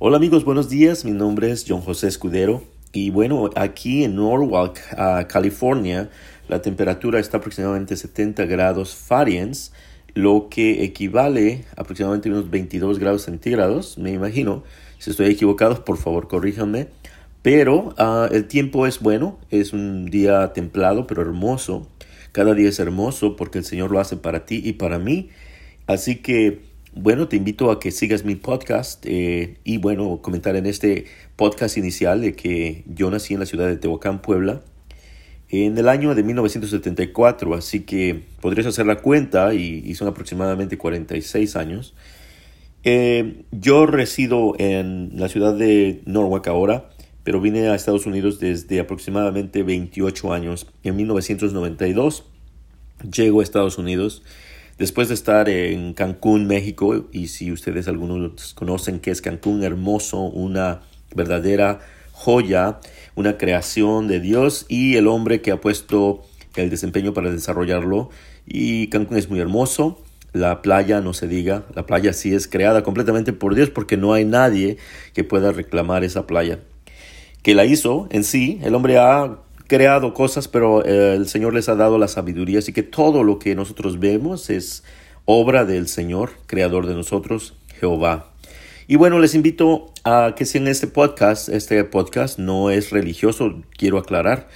Hola amigos, buenos días. Mi nombre es John José Escudero y bueno, aquí en Norwalk, California, la temperatura está aproximadamente 70 grados Fahrenheit, lo que equivale a aproximadamente unos 22 grados centígrados, me imagino. Si estoy equivocado, por favor, corríjanme. Pero ah, el tiempo es bueno, es un día templado, pero hermoso. Cada día es hermoso porque el Señor lo hace para ti y para mí. Así que bueno, te invito a que sigas mi podcast eh, y bueno, comentar en este podcast inicial de que yo nací en la ciudad de Tehuacán, Puebla, en el año de 1974, así que podrías hacer la cuenta y, son aproximadamente 46 años. Eh, yo resido en la ciudad de Norwalk ahora, pero vine a Estados Unidos desde aproximadamente 28 años. En 1992 llego a Estados Unidos Después de estar en Cancún, México, y si ustedes algunos conocen que es Cancún, hermoso, una verdadera joya, una creación de Dios y el hombre que ha puesto el desempeño para desarrollarlo. Y Cancún es muy hermoso, la playa no se diga, la playa sí es creada completamente por Dios porque no hay nadie que pueda reclamar esa playa. Que la hizo en sí, el hombre ha creado cosas, pero eh, el Señor les ha dado la sabiduría, así que todo lo que nosotros vemos es obra del Señor, creador de nosotros, Jehová. Y bueno, les invito a que si en este podcast, este podcast no es religioso, quiero aclarar,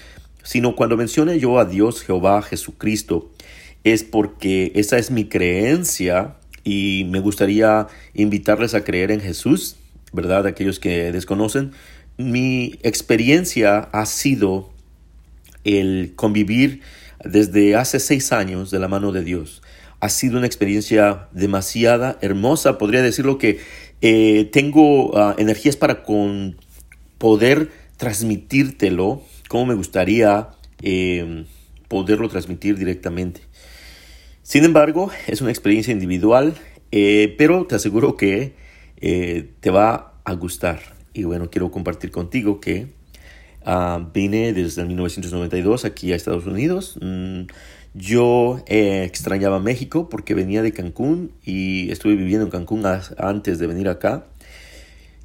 sino cuando mencione yo a Dios, Jehová, Jesucristo, es porque esa es mi creencia y me gustaría invitarles a creer en Jesús, ¿verdad? Aquellos que desconocen. Mi experiencia ha sido el convivir desde hace seis años de la mano de Dios. Ha sido una experiencia demasiada hermosa. Podría decirlo que eh, tengo ah, energías para poder transmitírtelo como me gustaría em, poderlo transmitir directamente. Sin embargo, es una experiencia individual, eh, pero te aseguro que eh, te va a gustar. Y bueno, quiero compartir contigo que Ah, vine desde 1992 aquí a Estados Unidos. Mm, yo eh, extrañaba México porque venía de Cancún y estuve viviendo en Cancún antes de venir acá.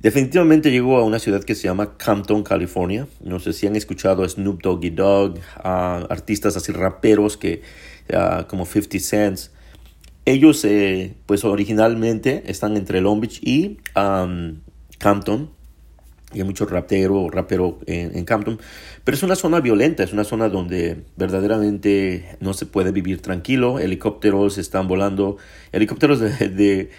Definitivamente llegó a una ciudad que se llama Compton, California. No sé si han escuchado a Snoop Doggy Dogg, artistas así raperos que, ah, como 50 Cents. Ellos, eh, pues originalmente están entre Long Beach y Compton y hay mucho rapero, rapero en, en, Campton, pero es una zona violenta, es una zona donde verdaderamente no se puede vivir tranquilo, helicópteros están volando, helicópteros de,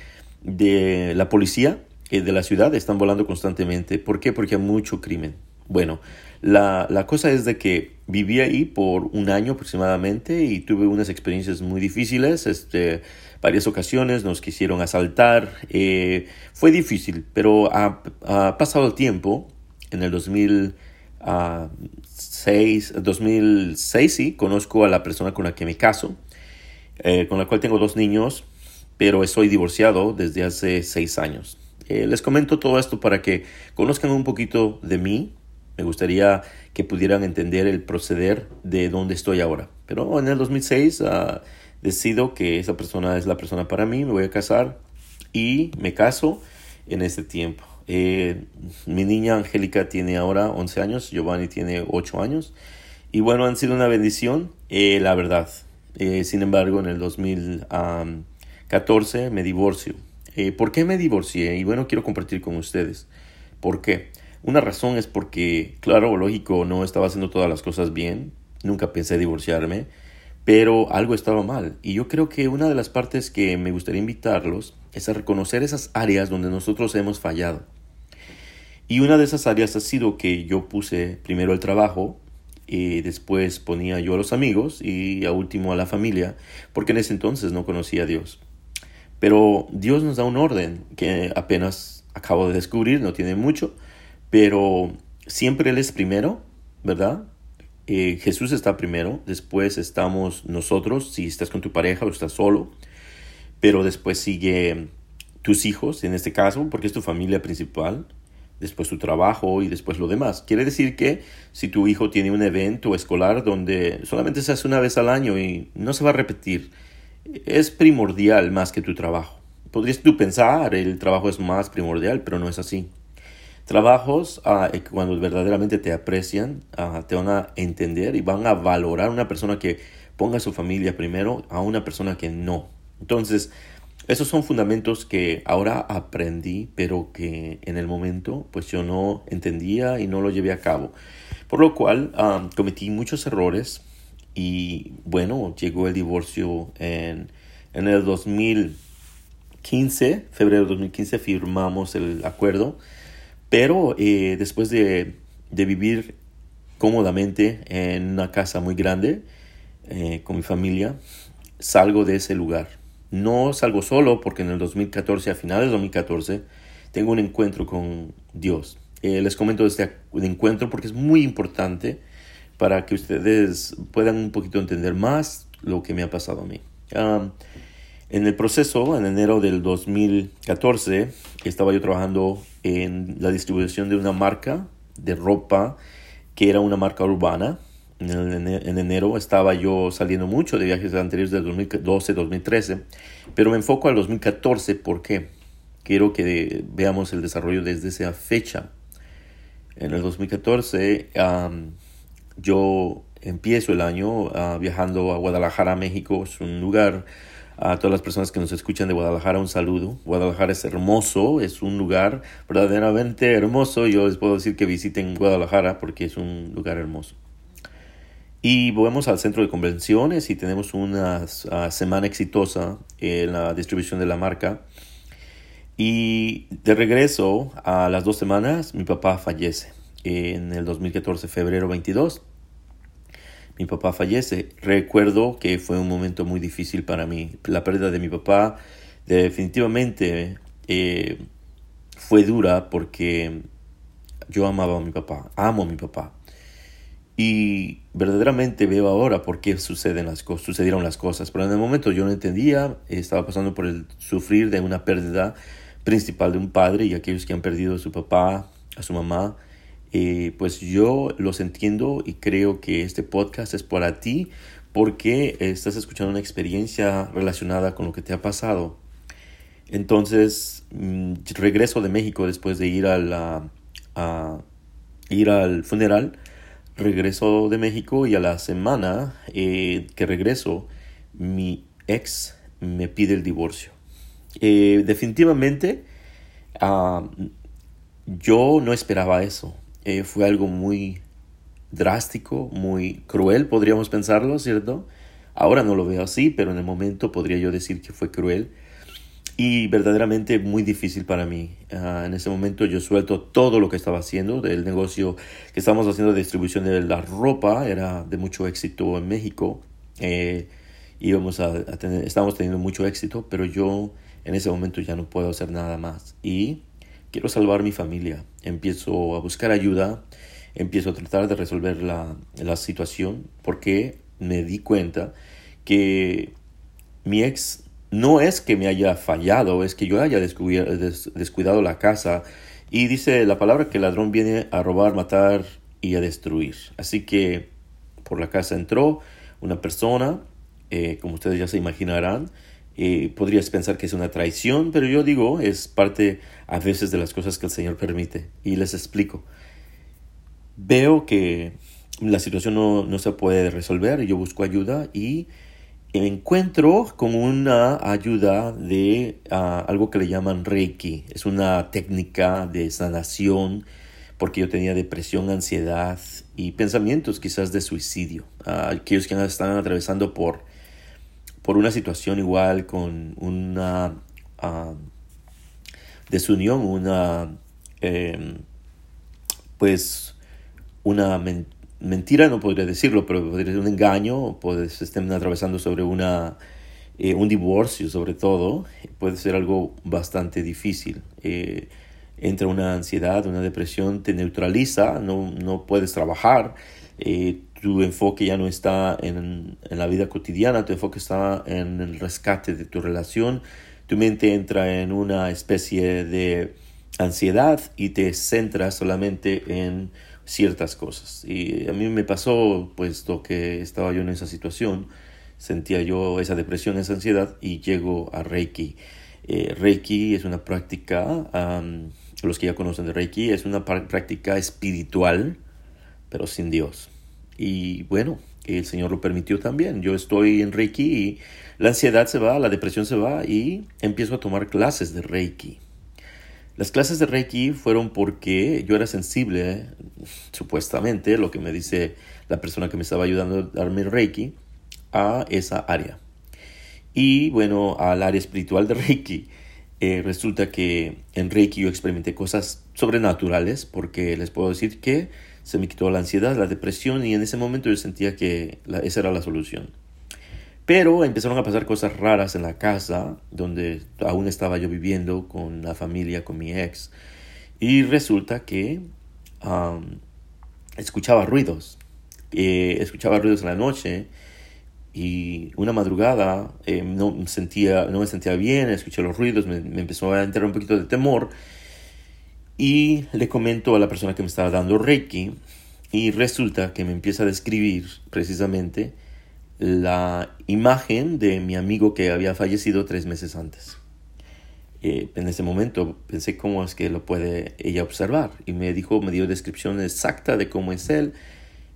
de, la policía eh, de la ciudad están volando constantemente. ¿Por qué? Porque hay mucho crimen. Bueno, la, la, cosa es de que viví ahí por un año aproximadamente y tuve unas experiencias muy difíciles. Este, varias ocasiones nos quisieron asaltar. Eh, fue difícil, pero ha, pasado el tiempo. En el 2006, 2006 sí, conozco a la persona con la que me caso, eh, con la cual tengo dos niños, pero estoy divorciado desde hace seis años. Eh, les comento todo esto para que conozcan un poquito de mí, me gustaría que pudieran entender el proceder de dónde estoy ahora. Pero en el 2006 ah, decido que esa persona es la persona para mí, me voy a casar y me caso en este tiempo. Eh, mi niña Angélica tiene ahora 11 años, Giovanni tiene 8 años. Y bueno, han sido una bendición, eh, la verdad. Eh, sin embargo, en el 2014 me divorcio. ¿Por qué me divorcié? Y bueno, quiero compartir con ustedes. ¿Por qué? Una razón es porque, claro, lógico, no estaba haciendo todas las cosas bien, nunca pensé divorciarme, pero algo estaba mal. Y yo creo que una de las partes que me gustaría invitarlos es a reconocer esas áreas donde nosotros hemos fallado. Y una de esas áreas ha sido que yo puse primero el trabajo, y después ponía yo a los amigos y a último a la familia, porque en ese entonces no conocía a Dios. Pero Dios nos da un orden que apenas acabo de descubrir, no tiene mucho, pero siempre Él es primero, ¿verdad? Eh, Jesús está primero, después estamos nosotros, si estás con tu pareja o estás solo, pero después sigue tus hijos, en este caso, porque es tu familia principal, después tu trabajo y después lo demás. Quiere decir que si tu hijo tiene un evento escolar donde solamente se hace una vez al año y no se va a repetir, es primordial más que tu trabajo. Podrías tú pensar, el trabajo es más primordial, pero no es así. Trabajos ah, cuando verdaderamente te aprecian, ah, te van a entender y van a valorar una persona que ponga a su familia primero a una persona que no. Entonces, esos son fundamentos que ahora aprendí, pero que en el momento pues yo no entendía y no lo llevé a cabo. Por lo cual cometí muchos errores y bueno, llegó el divorcio en, en el 2015, febrero de 2015 firmamos el acuerdo, pero eh, después de, de, vivir cómodamente en una casa muy grande eh, con mi familia, salgo de ese lugar no salgo solo porque en el 2014, a finales de 2014, tengo un encuentro con Dios. Eh, les comento este encuentro porque es muy importante para que ustedes puedan un poquito entender más lo que me ha pasado a mí. En el proceso, en enero del 2014, estaba yo trabajando en la distribución de una marca de ropa que era una marca urbana en, enero estaba yo saliendo mucho de viajes anteriores del 2012-2013, pero me enfoco al 2014 porque quiero que veamos el desarrollo desde esa fecha. En el 2014 yo empiezo el año ah, viajando a Guadalajara, México. Es un lugar, a todas las personas que nos escuchan de Guadalajara, un saludo. Guadalajara es hermoso, es un lugar verdaderamente hermoso. Yo les puedo decir que visiten Guadalajara porque es un lugar hermoso. Y volvemos al centro de convenciones y tenemos una ah, semana exitosa en la distribución de la marca. Y de regreso a las dos semanas, mi papá fallece. En el 2014, febrero 22, mi papá fallece. Recuerdo que fue un momento muy difícil para mí. La pérdida de mi papá definitivamente eh, fue dura porque yo amaba a mi papá, amo a mi papá. Y verdaderamente veo ahora por qué suceden las cosas, sucedieron las cosas. Pero en el momento yo no entendía, estaba pasando por el sufrir de una pérdida principal de un padre y aquellos que han perdido a su papá, a su mamá. Pues yo los entiendo y creo que este podcast es para ti porque estás escuchando una experiencia relacionada con lo que te ha pasado. Entonces, mm, regreso de México después de ir a ir al funeral regreso de México y a la semana eh, que regreso, mi ex me pide el divorcio. Eh, definitivamente, ah, yo no esperaba eso. Eh, fue algo muy drástico, muy cruel, podríamos pensarlo, ¿cierto? Ahora no lo veo así, pero en el momento podría yo decir que fue cruel y verdaderamente muy difícil para mí. Ah, en ese momento yo suelto todo lo que estaba haciendo, del negocio que estábamos haciendo de distribución de la ropa, era de mucho éxito en México. Eh, íbamos a, tener, estábamos teniendo mucho éxito, pero yo en ese momento ya no puedo hacer nada más. Y quiero salvar mi familia. Empiezo a buscar ayuda, empiezo a tratar de resolver la, la situación, porque me di cuenta que mi ex no es que me haya fallado, es que yo haya descuidado la casa. Y dice la palabra que el ladrón viene a robar, matar y a destruir. Así que por la casa entró una persona, eh, como ustedes ya se imaginarán, eh, podrías pensar que es una traición, pero yo digo, es parte a veces de las cosas que el Señor permite. Y les explico. Veo que la situación no, no se puede resolver, yo busco ayuda y encuentro con una ayuda de ah, algo que le llaman Reiki. Es una técnica de sanación porque yo tenía depresión, ansiedad y pensamientos quizás de suicidio. Uh, aquellos que están atravesando por, por una situación igual con una uh, desunión, una em, pues una mentira, no podría decirlo, pero podría ser un engaño, pues estén atravesando sobre una, eh, un divorcio sobre todo, puede ser algo bastante difícil. Eh, entra una ansiedad, una depresión, te neutraliza, no, no puedes trabajar, eh, tu enfoque ya no está en, en, la vida cotidiana, tu enfoque está en el rescate de tu relación, tu mente entra en una especie de ansiedad y te centras solamente en ciertas cosas. Y a mí me pasó, puesto que estaba yo en esa situación, sentía yo esa depresión, esa ansiedad y llego a Reiki. Eh, Reiki es una práctica los que ya conocen de Reiki, es una práctica espiritual, pero sin Dios. Y bueno, el Señor lo permitió también. Yo estoy en Reiki y la ansiedad se va, la depresión se va y empiezo a tomar clases de Reiki. Las clases de Reiki fueron porque yo era sensible, supuestamente, lo que me dice la persona que me estaba ayudando a darme Reiki, a esa área. Y bueno, al área espiritual de Reiki. Eh, resulta que en Reiki yo experimenté cosas sobrenaturales porque les puedo decir que se me quitó la ansiedad, la depresión y en ese momento yo sentía que esa era la solución. Pero empezaron a pasar cosas raras en la casa donde aún estaba yo viviendo con la familia, con mi ex. Y resulta que escuchaba ruidos. Eh, escuchaba ruidos en la noche y una madrugada eh, no, sentía, no me sentía bien, escuché los ruidos, me, empezó a entrar un poquito de temor y le comento a la persona que me estaba dando Reiki y resulta que me empieza a describir precisamente la imagen de mi amigo que había fallecido tres meses antes. Eh, en ese momento pensé cómo es que lo puede ella observar y me dijo, me dio descripción exacta de cómo es él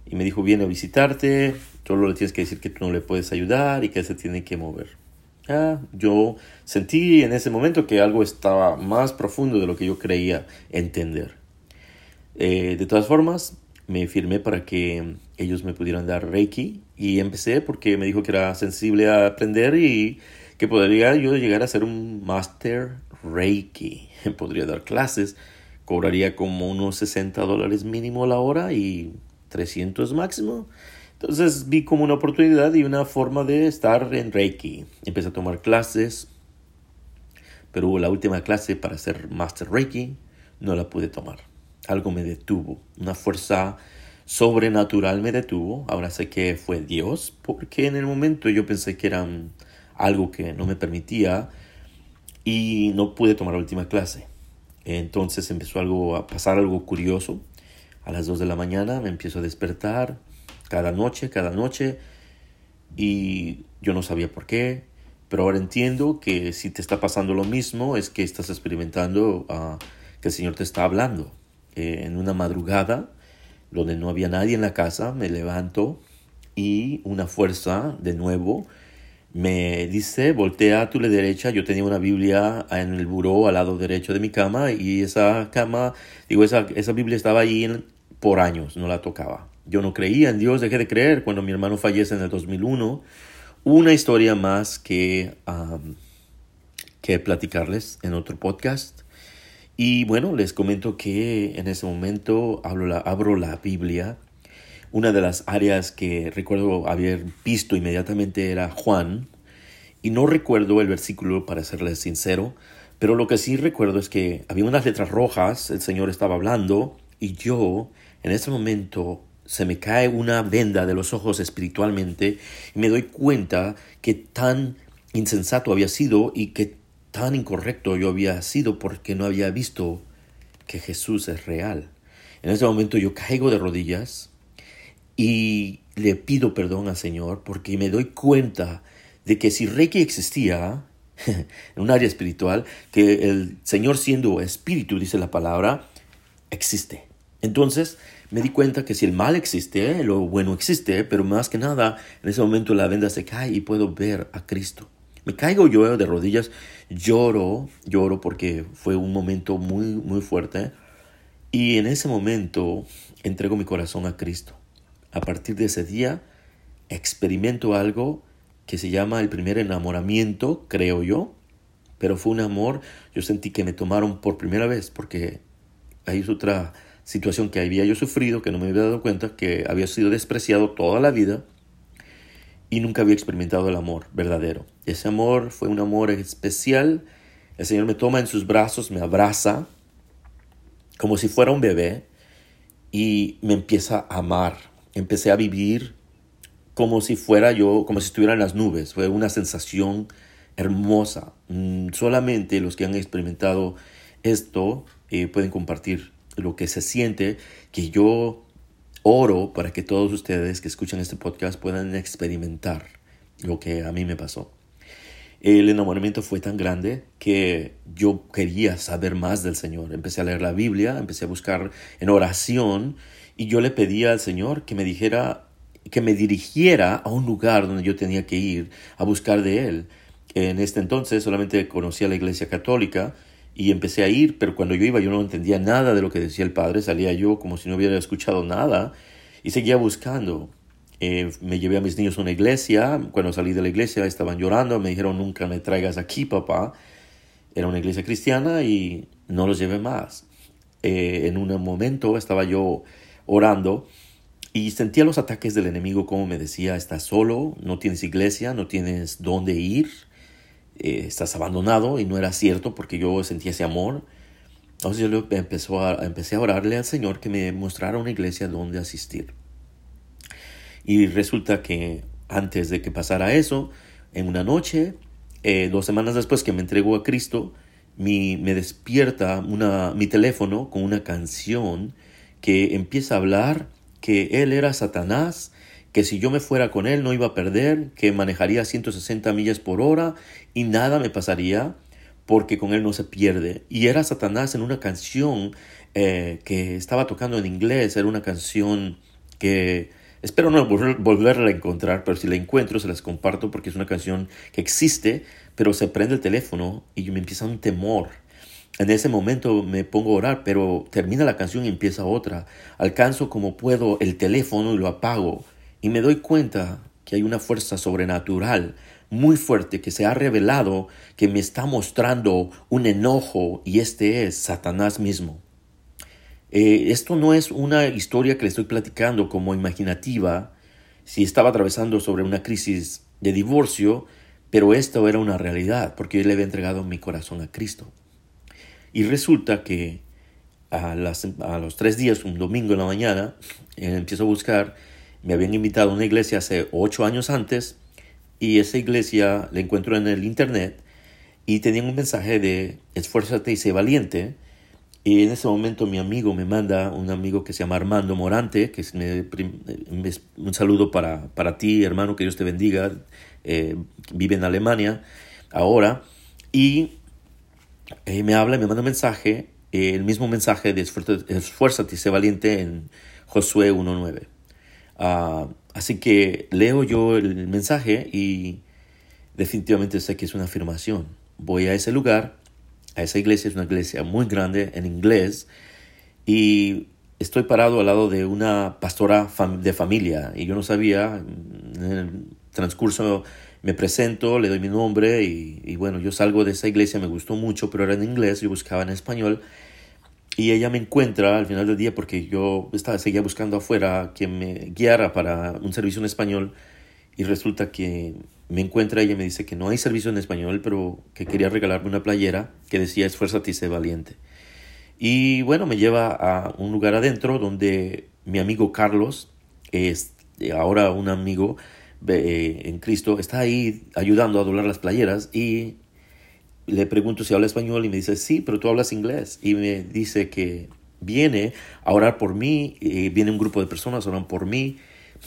y me dijo, viene a visitarte, solo le tienes que decir que tú no le puedes ayudar y que se tiene que mover. Ah, yo sentí en ese momento que algo estaba más profundo de lo que yo creía entender. Eh, de todas formas, me firmé para que ellos me pudieran dar Reiki y empecé porque me dijo que era sensible a aprender y que podría yo llegar a ser un Master Reiki. Podría dar clases, cobraría como unos 60 dólares mínimo la hora y 300 máximo. Entonces vi como una oportunidad y una forma de estar en Reiki. Empecé a tomar clases, pero hubo la última clase para ser Master Reiki, no la pude tomar. Algo me detuvo, una fuerza sobrenatural me detuvo. Ahora sé que fue Dios, porque en el momento yo pensé que era algo que no me permitía y no pude tomar la última clase. Entonces empezó algo a pasar algo curioso. A las 2 de la mañana me empiezo a despertar cada noche, cada noche, y yo no sabía por qué, pero ahora entiendo que si te está pasando lo mismo es que estás experimentando uh, que el Señor te está hablando. Eh, en una madrugada, donde no había nadie en la casa, me levanto y una fuerza de nuevo me dice, voltea a tu derecha, yo tenía una Biblia en el buró al lado derecho de mi cama y esa cama, digo, esa, esa Biblia estaba ahí por años, no la tocaba. Yo no creía en Dios, dejé de creer cuando mi hermano fallece en el 2001. Una historia más que, que platicarles en otro podcast. Y bueno, les comento que en ese momento abro la, abro la Biblia. Una de las áreas que recuerdo haber visto inmediatamente era Juan. Y no recuerdo el versículo para serles sincero, pero lo que sí recuerdo es que había unas letras rojas, el Señor estaba hablando y yo en ese momento se me cae una venda de los ojos espiritualmente y me doy cuenta que tan insensato había sido y que tan incorrecto yo había sido porque no había visto que Jesús es real. En ese momento yo caigo de rodillas y le pido perdón al Señor porque me doy cuenta de que si Reiki existía en un área espiritual, que el Señor siendo espíritu, dice la palabra, existe. Entonces me di cuenta que si el mal existe, lo bueno existe, pero más que nada, en ese momento la venda se cae y puedo ver a Cristo. Me caigo yo de rodillas, lloro, lloro porque fue un momento muy, muy fuerte. Y en ese momento entrego mi corazón a Cristo. A partir de ese día experimento algo que se llama el primer enamoramiento, creo yo. Pero fue un amor, yo sentí que me tomaron por primera vez porque hay otra situación que había yo sufrido, que no me había dado cuenta, que había sido despreciado toda la vida y nunca había experimentado el amor verdadero. Ese amor fue un amor especial. El Señor me toma en sus brazos, me abraza como si fuera un bebé y me empieza a amar. Empecé a vivir como si fuera yo, como si estuviera en las nubes. Fue una sensación hermosa. Mm, solamente los que han experimentado esto eh, pueden compartir lo que se siente, que yo oro para que todos ustedes que escuchan este podcast puedan experimentar lo que a mí me pasó. el enamoramiento fue tan grande que yo quería saber más del Señor. Empecé a leer la Biblia, empecé a buscar en oración y yo le pedía al Señor que me dijera, que me dirigiera a un lugar donde yo tenía que ir a buscar de Él. En este entonces solamente conocía la iglesia católica y empecé a ir, pero cuando yo iba yo no entendía nada de lo que decía el Padre, salía yo como si no hubiera escuchado nada y seguía buscando. Eh, me llevé a mis niños a una iglesia. Cuando salí de la iglesia estaban llorando. Me dijeron, nunca me traigas aquí, papá. Era una iglesia cristiana y no los llevé más. Eh, en un momento estaba yo orando y sentía los ataques del enemigo como me decía, estás solo, no tienes iglesia, no tienes dónde ir, eh, estás abandonado y no era cierto porque yo sentía ese amor. Entonces yo empezó a, empecé a orarle al Señor que me mostrara una iglesia donde asistir. Y resulta que antes de que pasara eso, en una noche, eh, dos semanas después que me entregó a Cristo, me despierta mi teléfono con una canción que empieza a hablar que él era Satanás, que si yo me fuera con él no iba a perder, que manejaría 160 millas por hora y nada me pasaría porque con él no se pierde. Y era Satanás en una canción eh, que estaba tocando en inglés, era una canción que Espero no volverla a encontrar, pero si la encuentro se las comparto porque es una canción que existe, pero se prende el teléfono y me empieza un temor. En ese momento me pongo a orar, pero termina la canción y empieza otra. Alcanzo como puedo el teléfono y lo apago. Y me doy cuenta que hay una fuerza sobrenatural muy fuerte que se ha revelado que me está mostrando un enojo y este es Satanás mismo. Eh, esto no es una historia que le estoy platicando como imaginativa, si estaba atravesando sobre una crisis de divorcio, pero esto era una realidad, porque yo le había entregado mi corazón a Cristo. Y resulta que a, los tres días, un domingo en la mañana, eh, empiezo a buscar, me habían invitado a una iglesia hace ocho años antes, y esa iglesia la encuentro en el internet, y tenían un mensaje de esfuérzate y sé valiente, y en ese momento mi amigo me manda, un amigo que se llama Armando Morante, que es un saludo para, para ti, hermano, que Dios te bendiga, eh, vive en Alemania ahora, y eh, me habla, me manda un mensaje, eh, el mismo mensaje de esfuérzate y sé valiente en Josué 1.9. Ah, así que leo yo el mensaje y definitivamente sé que es una afirmación. Voy a ese lugar a esa iglesia, es una iglesia muy grande en inglés, y estoy parado al lado de una pastora de familia, y yo no sabía, en el transcurso me presento, le doy mi nombre, y, bueno, yo salgo de esa iglesia, me gustó mucho, pero era en inglés, yo buscaba en español, y ella me encuentra al final del día porque yo estaba, seguía buscando afuera quien me guiara para un servicio en español, y resulta que me encuentra ella me dice que no hay servicio en español, pero que quería regalarme una playera que decía esfuérzate y sé valiente. Y bueno, me lleva a un lugar adentro donde mi amigo Carlos, es ahora un amigo eh, en Cristo, está ahí ayudando a doblar las playeras y le pregunto si habla español y me dice, sí, pero tú hablas inglés. Y me dice que viene a orar por mí, y viene un grupo de personas, oran por mí.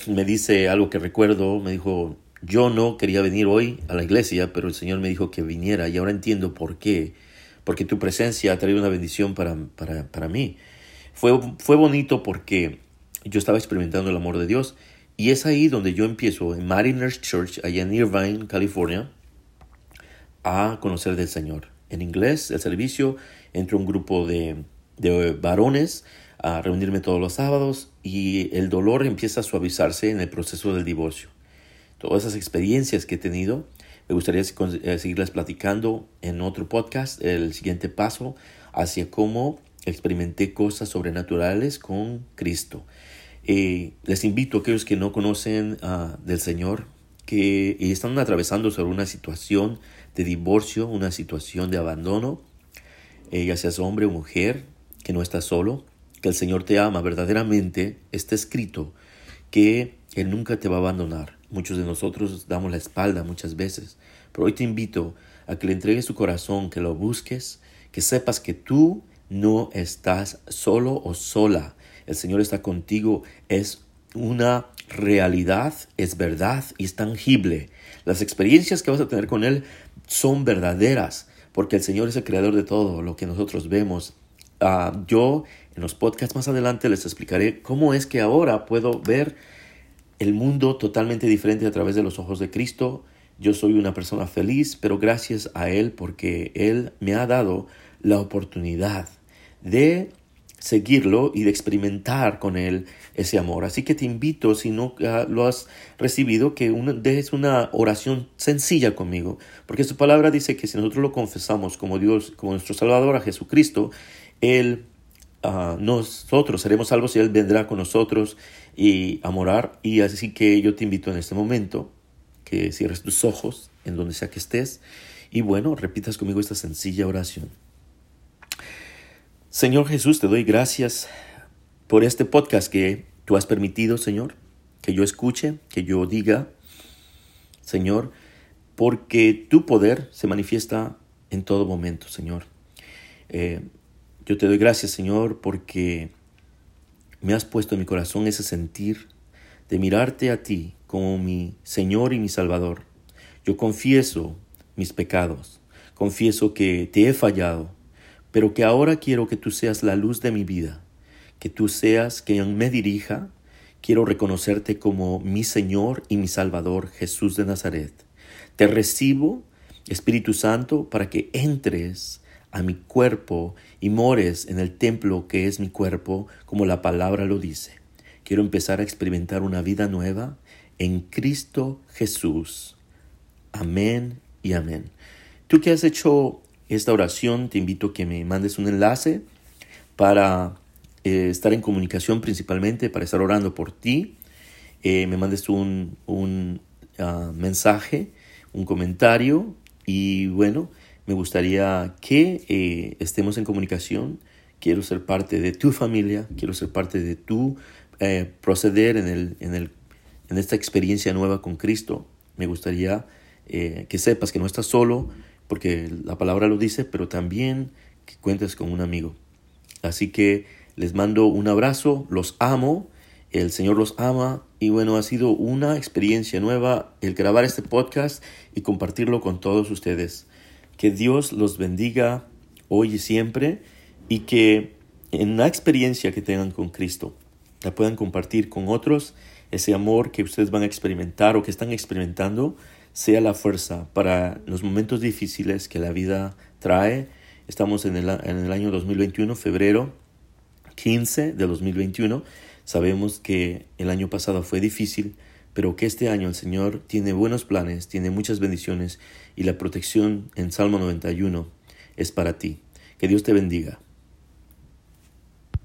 Me dice algo que recuerdo, me dijo, yo no quería venir hoy a la iglesia, pero el Señor me dijo que viniera y ahora entiendo por qué. Porque tu presencia ha traído una bendición para, para, mí. Fue, fue bonito porque yo estaba experimentando el amor de Dios y es ahí donde yo empiezo, en Mariners Church, allá en Irvine, California, a conocer del Señor. En inglés, el servicio, entre un grupo de, de varones a reunirme todos los sábados y el dolor empieza a suavizarse en el proceso del divorcio todas esas experiencias que he tenido. Me gustaría eh, seguirlas platicando en otro podcast, el siguiente paso hacia cómo experimenté cosas sobrenaturales con Cristo. Eh, les invito a aquellos que no conocen uh, del Señor, que están atravesando sobre una situación de divorcio, una situación de abandono, eh, ya seas hombre o mujer, que no estás solo, que el Señor te ama verdaderamente, está escrito que Él nunca te va a abandonar. Muchos de nosotros damos la espalda muchas veces, pero hoy te invito a que le entregues tu corazón, que lo busques, que sepas que tú no estás solo o sola. El Señor está contigo, es una realidad, es verdad y es tangible. Las experiencias que vas a tener con Él son verdaderas, porque el Señor es el creador de todo lo que nosotros vemos. Ah, yo en los podcasts más adelante les explicaré cómo es que ahora puedo ver el mundo totalmente diferente a través de los ojos de Cristo. Yo soy una persona feliz, pero gracias a Él porque Él me ha dado la oportunidad de seguirlo y de experimentar con Él ese amor. Así que te invito, si no ah, lo has recibido, que dejes una oración sencilla conmigo, porque su palabra dice que si nosotros lo confesamos como Dios, como nuestro Salvador a Jesucristo, Él, uh, nosotros seremos salvos y Él vendrá con nosotros y a morar. Y así que yo te invito en este momento que cierres tus ojos en donde sea que estés y bueno, repitas conmigo esta sencilla oración. Señor Jesús, te doy gracias por este podcast que tú has permitido, Señor, que yo escuche, que yo diga, Señor, porque tu poder se manifiesta en todo momento, Señor. Eh, yo te doy gracias, Señor, porque me has puesto en mi corazón ese sentir de mirarte a ti como mi Señor y mi Salvador. Yo confieso mis pecados, confieso que te he fallado, pero que ahora quiero que tú seas la luz de mi vida, que tú seas quien me dirija. Quiero reconocerte como mi Señor y mi Salvador, Jesús de Nazaret. Te recibo, Espíritu Santo, para que entres a mi cuerpo y mores en el templo que es mi cuerpo, como la palabra lo dice. Quiero empezar a experimentar una vida nueva en Cristo Jesús. Amén y amén. Tú que has hecho esta oración, te invito a que me mandes un enlace para eh, estar en comunicación principalmente, para estar orando por ti. Eh, me mandes un, un ah, mensaje, un comentario y bueno, me gustaría que eh, estemos en comunicación. Quiero ser parte de tu familia, quiero ser parte de tu proceder en, el, en, el, en esta experiencia nueva con Cristo. Me gustaría que sepas que no estás solo, porque la palabra lo dice, pero también que cuentes con un amigo. Así que les mando un abrazo, los amo, el Señor los ama y bueno, ha sido una experiencia nueva el grabar este podcast y compartirlo con todos ustedes. Que Dios los bendiga hoy y siempre y que en la experiencia que tengan con Cristo la puedan compartir con otros, ese amor que ustedes van a experimentar o que están experimentando sea la fuerza para los momentos difíciles que la vida trae. Estamos en el, en el año 2021, febrero 15 de 2021. Sabemos que el año pasado fue difícil, pero que este año el Señor tiene buenos planes, tiene muchas bendiciones y la protección en Salmo 91 es para ti. Que Dios te bendiga.